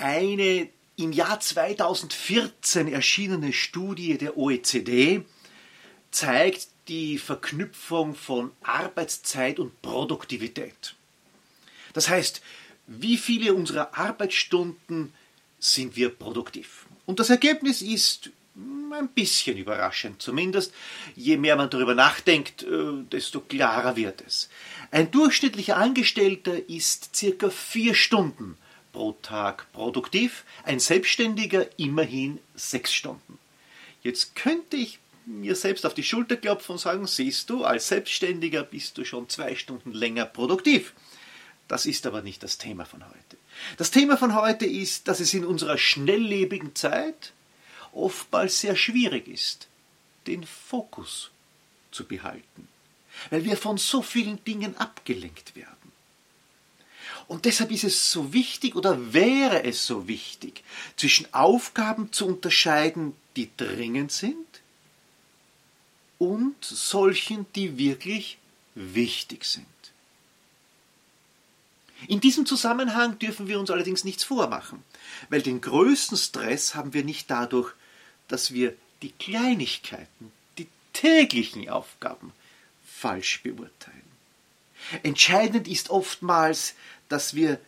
Eine im Jahr 2014 erschienene Studie der OECD zeigt die Verknüpfung von Arbeitszeit und Produktivität. Das heißt, wie viele unserer Arbeitsstunden sind wir produktiv? Und das Ergebnis ist ein bisschen überraschend zumindest. Je mehr man darüber nachdenkt, äh, desto klarer wird es. Ein durchschnittlicher Angestellter ist circa vier Stunden pro Tag produktiv, ein Selbstständiger immerhin sechs Stunden. Jetzt könnte ich mir selbst auf die Schulter klopfen und sagen, siehst du, als Selbstständiger bist du schon zwei Stunden länger produktiv. Das ist aber nicht das Thema von heute. Das Thema von heute ist, dass es in unserer schnelllebigen Zeit oftmals sehr schwierig ist, den Fokus zu behalten, weil wir von so vielen Dingen abgelenkt werden. Und deshalb ist es so wichtig oder wäre es so wichtig, zwischen Aufgaben zu unterscheiden, die dringend sind und solchen, die wirklich wichtig sind. In diesem Zusammenhang dürfen wir uns allerdings nichts vormachen, weil den größten Stress haben wir nicht dadurch, dass wir die Kleinigkeiten, die täglichen Aufgaben falsch beurteilen. Entscheidend ist oftmals, dass wir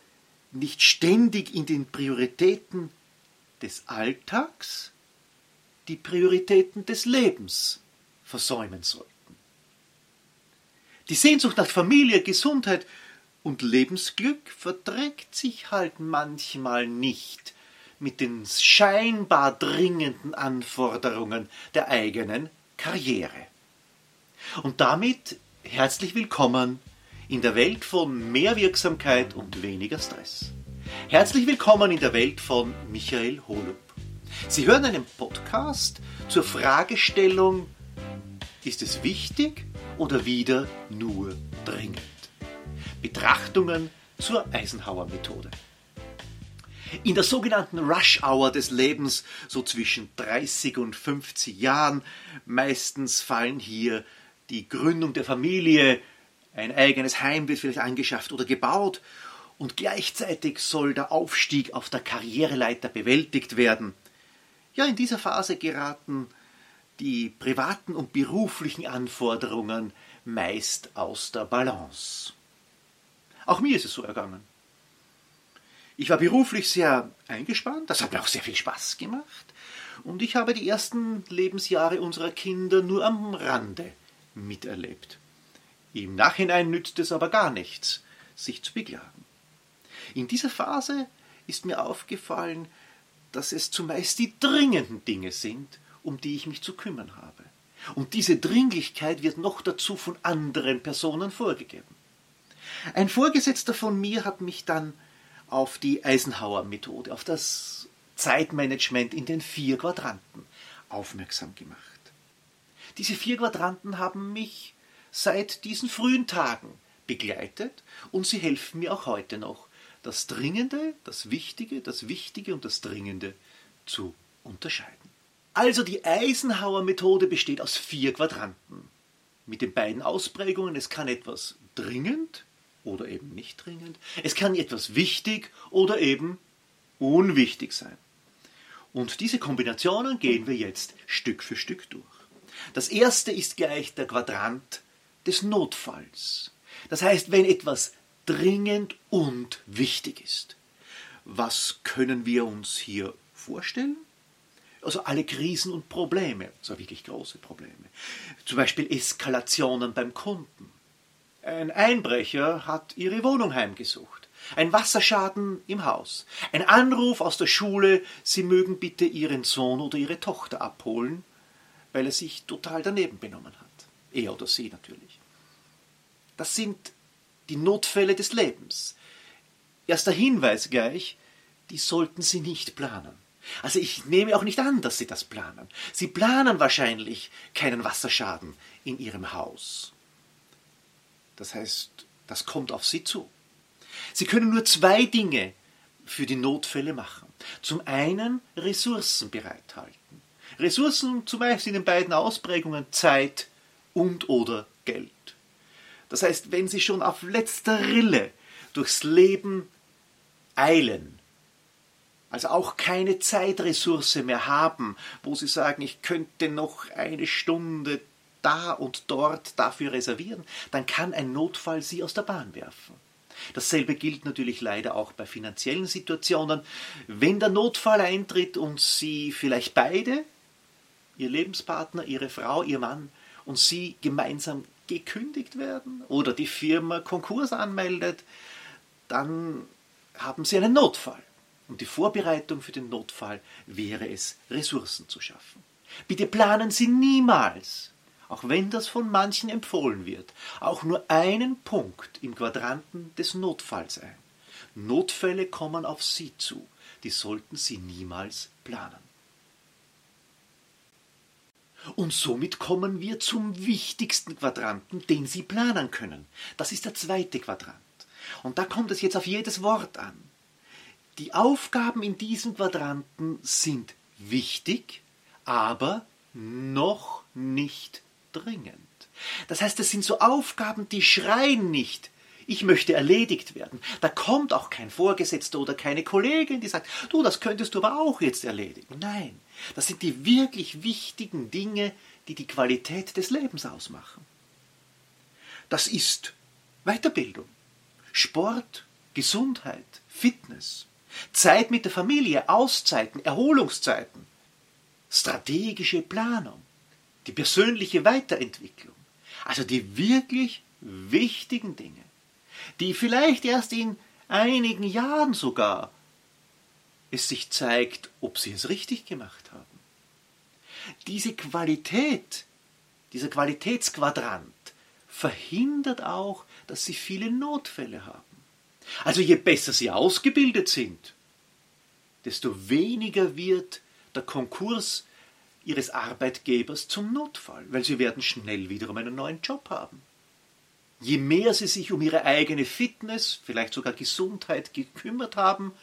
nicht ständig in den Prioritäten des Alltags die Prioritäten des Lebens versäumen sollten. Die Sehnsucht nach Familie, Gesundheit und Lebensglück verträgt sich halt manchmal nicht mit den scheinbar dringenden Anforderungen der eigenen Karriere. Und damit herzlich willkommen in der Welt von mehr Wirksamkeit und weniger Stress. Herzlich willkommen in der Welt von Michael Holub. Sie hören einen Podcast zur Fragestellung, ist es wichtig oder wieder nur dringend? Betrachtungen zur Eisenhower-Methode. In der sogenannten Rush Hour des Lebens, so zwischen 30 und 50 Jahren, meistens fallen hier die Gründung der Familie, ein eigenes Heim wird vielleicht angeschafft oder gebaut und gleichzeitig soll der Aufstieg auf der Karriereleiter bewältigt werden. Ja, in dieser Phase geraten die privaten und beruflichen Anforderungen meist aus der Balance. Auch mir ist es so ergangen. Ich war beruflich sehr eingespannt, das hat mir auch sehr viel Spaß gemacht. Und ich habe die ersten Lebensjahre unserer Kinder nur am Rande miterlebt. Im Nachhinein nützt es aber gar nichts, sich zu beklagen. In dieser Phase ist mir aufgefallen, dass es zumeist die dringenden Dinge sind, um die ich mich zu kümmern habe. Und diese Dringlichkeit wird noch dazu von anderen Personen vorgegeben. Ein Vorgesetzter von mir hat mich dann auf die Eisenhower-Methode, auf das Zeitmanagement in den vier Quadranten aufmerksam gemacht. Diese vier Quadranten haben mich seit diesen frühen Tagen begleitet und sie helfen mir auch heute noch, das Dringende, das Wichtige, das Wichtige und das Dringende zu unterscheiden. Also die Eisenhower-Methode besteht aus vier Quadranten. Mit den beiden Ausprägungen, es kann etwas dringend oder eben nicht dringend. Es kann etwas wichtig oder eben unwichtig sein. Und diese Kombinationen gehen wir jetzt Stück für Stück durch. Das erste ist gleich der Quadrant des Notfalls. Das heißt, wenn etwas dringend und wichtig ist. Was können wir uns hier vorstellen? Also alle Krisen und Probleme, also wirklich große Probleme. Zum Beispiel Eskalationen beim Kunden ein Einbrecher hat ihre Wohnung heimgesucht. Ein Wasserschaden im Haus. Ein Anruf aus der Schule, Sie mögen bitte Ihren Sohn oder Ihre Tochter abholen, weil er sich total daneben benommen hat. Er oder sie natürlich. Das sind die Notfälle des Lebens. Erster Hinweis gleich, die sollten Sie nicht planen. Also ich nehme auch nicht an, dass Sie das planen. Sie planen wahrscheinlich keinen Wasserschaden in Ihrem Haus. Das heißt, das kommt auf Sie zu. Sie können nur zwei Dinge für die Notfälle machen. Zum einen Ressourcen bereithalten. Ressourcen zumeist in den beiden Ausprägungen Zeit und oder Geld. Das heißt, wenn Sie schon auf letzter Rille durchs Leben eilen, also auch keine Zeitressource mehr haben, wo sie sagen, ich könnte noch eine Stunde da und dort dafür reservieren, dann kann ein Notfall sie aus der Bahn werfen. Dasselbe gilt natürlich leider auch bei finanziellen Situationen. Wenn der Notfall eintritt und Sie vielleicht beide, Ihr Lebenspartner, Ihre Frau, Ihr Mann und Sie gemeinsam gekündigt werden oder die Firma Konkurs anmeldet, dann haben Sie einen Notfall. Und die Vorbereitung für den Notfall wäre es, Ressourcen zu schaffen. Bitte planen Sie niemals, auch wenn das von manchen empfohlen wird, auch nur einen Punkt im Quadranten des Notfalls ein. Notfälle kommen auf Sie zu, die sollten Sie niemals planen. Und somit kommen wir zum wichtigsten Quadranten, den Sie planen können. Das ist der zweite Quadrant. Und da kommt es jetzt auf jedes Wort an. Die Aufgaben in diesem Quadranten sind wichtig, aber noch nicht dringend. Das heißt, es sind so Aufgaben, die schreien nicht, ich möchte erledigt werden. Da kommt auch kein Vorgesetzter oder keine Kollegin, die sagt, du, das könntest du aber auch jetzt erledigen. Nein, das sind die wirklich wichtigen Dinge, die die Qualität des Lebens ausmachen. Das ist Weiterbildung, Sport, Gesundheit, Fitness, Zeit mit der Familie, Auszeiten, Erholungszeiten, strategische Planung, die persönliche Weiterentwicklung, also die wirklich wichtigen Dinge, die vielleicht erst in einigen Jahren sogar es sich zeigt, ob sie es richtig gemacht haben. Diese Qualität, dieser Qualitätsquadrant verhindert auch, dass sie viele Notfälle haben. Also je besser sie ausgebildet sind, desto weniger wird der Konkurs ihres Arbeitgebers zum Notfall, weil sie werden schnell wiederum einen neuen Job haben. Je mehr sie sich um ihre eigene Fitness, vielleicht sogar Gesundheit gekümmert haben,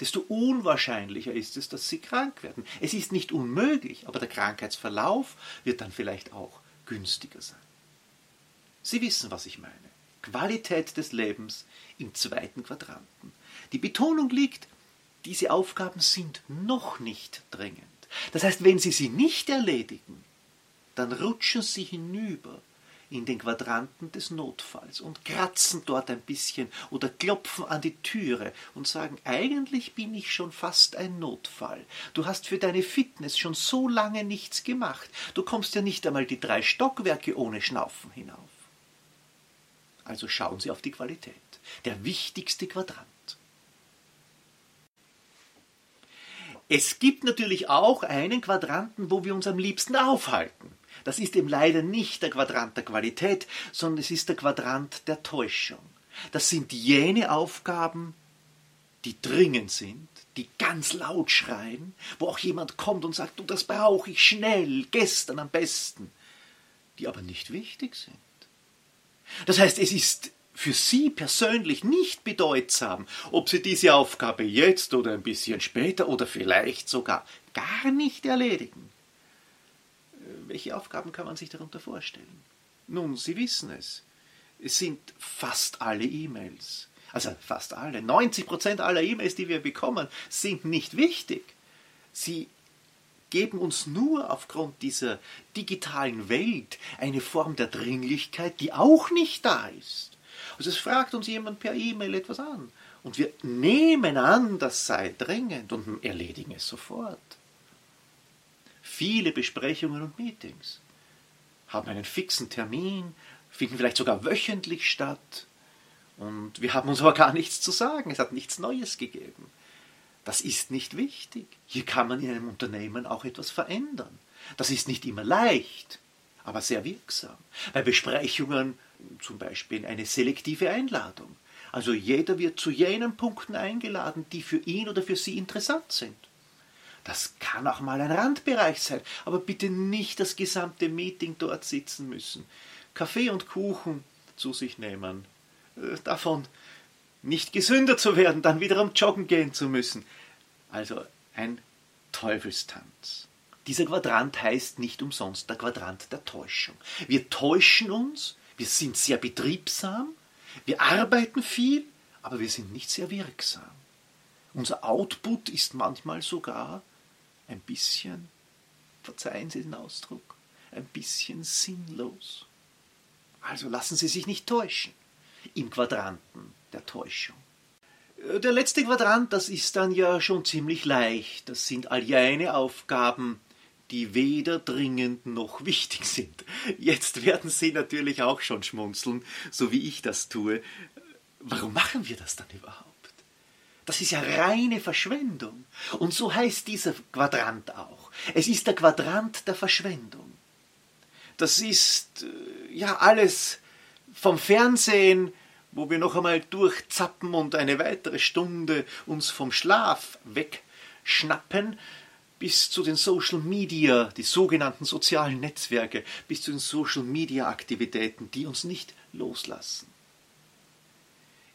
desto unwahrscheinlicher ist es, dass sie krank werden. Es ist nicht unmöglich, aber der Krankheitsverlauf wird dann vielleicht auch günstiger sein. Sie wissen, was ich meine. Qualität des Lebens im zweiten Quadranten. Die Betonung liegt, diese Aufgaben sind noch nicht dringend. Das heißt, wenn Sie sie nicht erledigen, dann rutschen Sie hinüber in den Quadranten des Notfalls und kratzen dort ein bisschen oder klopfen an die Türe und sagen, eigentlich bin ich schon fast ein Notfall. Du hast für deine Fitness schon so lange nichts gemacht. Du kommst ja nicht einmal die drei Stockwerke ohne Schnaufen hinauf. Also schauen Sie auf die Qualität. Der wichtigste Quadrant. Es gibt natürlich auch einen Quadranten, wo wir uns am liebsten aufhalten. Das ist eben leider nicht der Quadrant der Qualität, sondern es ist der Quadrant der Täuschung. Das sind jene Aufgaben, die dringend sind, die ganz laut schreien, wo auch jemand kommt und sagt, du, das brauche ich schnell, gestern am besten, die aber nicht wichtig sind. Das heißt, es ist für Sie persönlich nicht bedeutsam, ob Sie diese Aufgabe jetzt oder ein bisschen später oder vielleicht sogar gar nicht erledigen. Welche Aufgaben kann man sich darunter vorstellen? Nun, Sie wissen es. Es sind fast alle E-Mails. Also fast alle. 90% aller E-Mails, die wir bekommen, sind nicht wichtig. Sie geben uns nur aufgrund dieser digitalen Welt eine Form der Dringlichkeit, die auch nicht da ist. Also es fragt uns jemand per E-Mail etwas an und wir nehmen an, das sei dringend und erledigen es sofort. Viele Besprechungen und Meetings haben einen fixen Termin, finden vielleicht sogar wöchentlich statt und wir haben uns aber gar nichts zu sagen, es hat nichts Neues gegeben. Das ist nicht wichtig. Hier kann man in einem Unternehmen auch etwas verändern. Das ist nicht immer leicht, aber sehr wirksam. Bei Besprechungen zum Beispiel eine selektive Einladung. Also jeder wird zu jenen Punkten eingeladen, die für ihn oder für sie interessant sind. Das kann auch mal ein Randbereich sein, aber bitte nicht das gesamte Meeting dort sitzen müssen. Kaffee und Kuchen zu sich nehmen. Äh, davon nicht gesünder zu werden, dann wiederum joggen gehen zu müssen. Also ein Teufelstanz. Dieser Quadrant heißt nicht umsonst der Quadrant der Täuschung. Wir täuschen uns, wir sind sehr betriebsam, wir arbeiten viel, aber wir sind nicht sehr wirksam. Unser Output ist manchmal sogar ein bisschen, verzeihen Sie den Ausdruck, ein bisschen sinnlos. Also lassen Sie sich nicht täuschen im Quadranten der Täuschung. Der letzte Quadrant, das ist dann ja schon ziemlich leicht. Das sind all jene Aufgaben, die weder dringend noch wichtig sind. Jetzt werden Sie natürlich auch schon schmunzeln, so wie ich das tue. Warum machen wir das dann überhaupt? Das ist ja reine Verschwendung. Und so heißt dieser Quadrant auch. Es ist der Quadrant der Verschwendung. Das ist äh, ja alles vom Fernsehen, wo wir noch einmal durchzappen und eine weitere Stunde uns vom Schlaf wegschnappen, bis zu den Social Media, die sogenannten sozialen Netzwerke, bis zu den Social Media Aktivitäten, die uns nicht loslassen.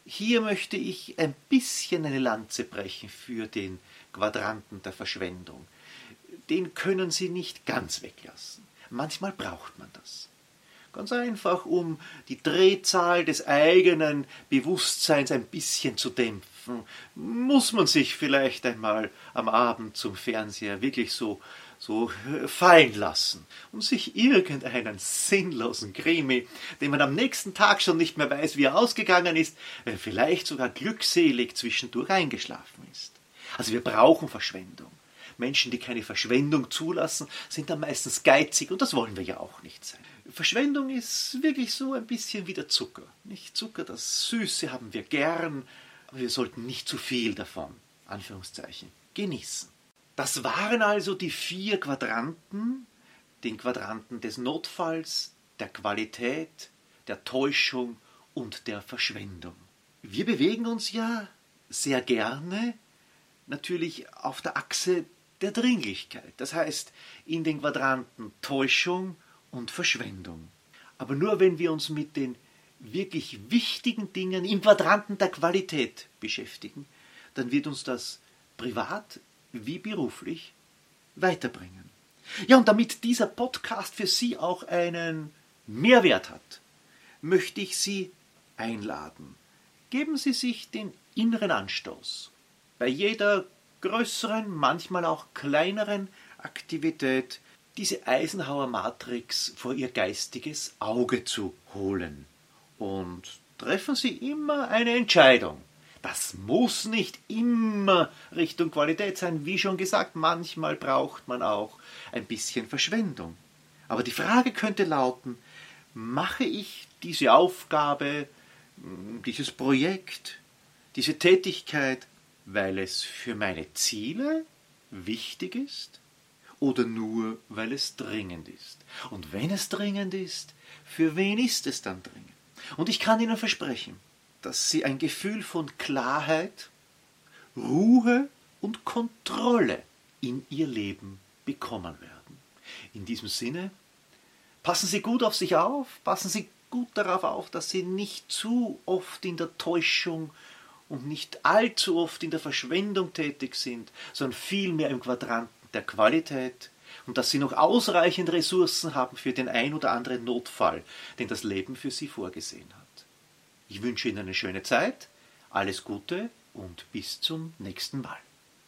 Hier möchte ich ein bisschen eine Lanze brechen für den Quadranten der Verschwendung. Den können Sie nicht ganz weglassen. Manchmal braucht man das. Ganz einfach, um die Drehzahl des eigenen Bewusstseins ein bisschen zu dämpfen, muss man sich vielleicht einmal am Abend zum Fernseher wirklich so, so fallen lassen und sich irgendeinen sinnlosen Krimi, den man am nächsten Tag schon nicht mehr weiß, wie er ausgegangen ist, äh, vielleicht sogar glückselig zwischendurch eingeschlafen ist. Also wir brauchen Verschwendung. Menschen, die keine Verschwendung zulassen, sind dann meistens geizig und das wollen wir ja auch nicht sein. Verschwendung ist wirklich so ein bisschen wie der Zucker. Nicht Zucker, das Süße haben wir gern, aber wir sollten nicht zu viel davon, Anführungszeichen, genießen. Das waren also die vier Quadranten, den Quadranten des Notfalls, der Qualität, der Täuschung und der Verschwendung. Wir bewegen uns ja sehr gerne natürlich auf der Achse der Dringlichkeit. Das heißt, in den Quadranten Täuschung und Verschwendung. Aber nur wenn wir uns mit den wirklich wichtigen Dingen im Quadranten der Qualität beschäftigen, dann wird uns das privat wie beruflich weiterbringen. Ja, und damit dieser Podcast für Sie auch einen Mehrwert hat, möchte ich Sie einladen. Geben Sie sich den inneren Anstoß. Bei jeder größeren, manchmal auch kleineren Aktivität diese Eisenhower Matrix vor ihr geistiges Auge zu holen. Und treffen Sie immer eine Entscheidung. Das muss nicht immer Richtung Qualität sein. Wie schon gesagt, manchmal braucht man auch ein bisschen Verschwendung. Aber die Frage könnte lauten, mache ich diese Aufgabe, dieses Projekt, diese Tätigkeit weil es für meine Ziele wichtig ist oder nur weil es dringend ist? Und wenn es dringend ist, für wen ist es dann dringend? Und ich kann Ihnen versprechen, dass Sie ein Gefühl von Klarheit, Ruhe und Kontrolle in Ihr Leben bekommen werden. In diesem Sinne, passen Sie gut auf sich auf, passen Sie gut darauf auf, dass Sie nicht zu oft in der Täuschung und nicht allzu oft in der Verschwendung tätig sind, sondern vielmehr im Quadranten der Qualität und dass sie noch ausreichend Ressourcen haben für den ein oder anderen Notfall, den das Leben für sie vorgesehen hat. Ich wünsche Ihnen eine schöne Zeit, alles Gute und bis zum nächsten Mal.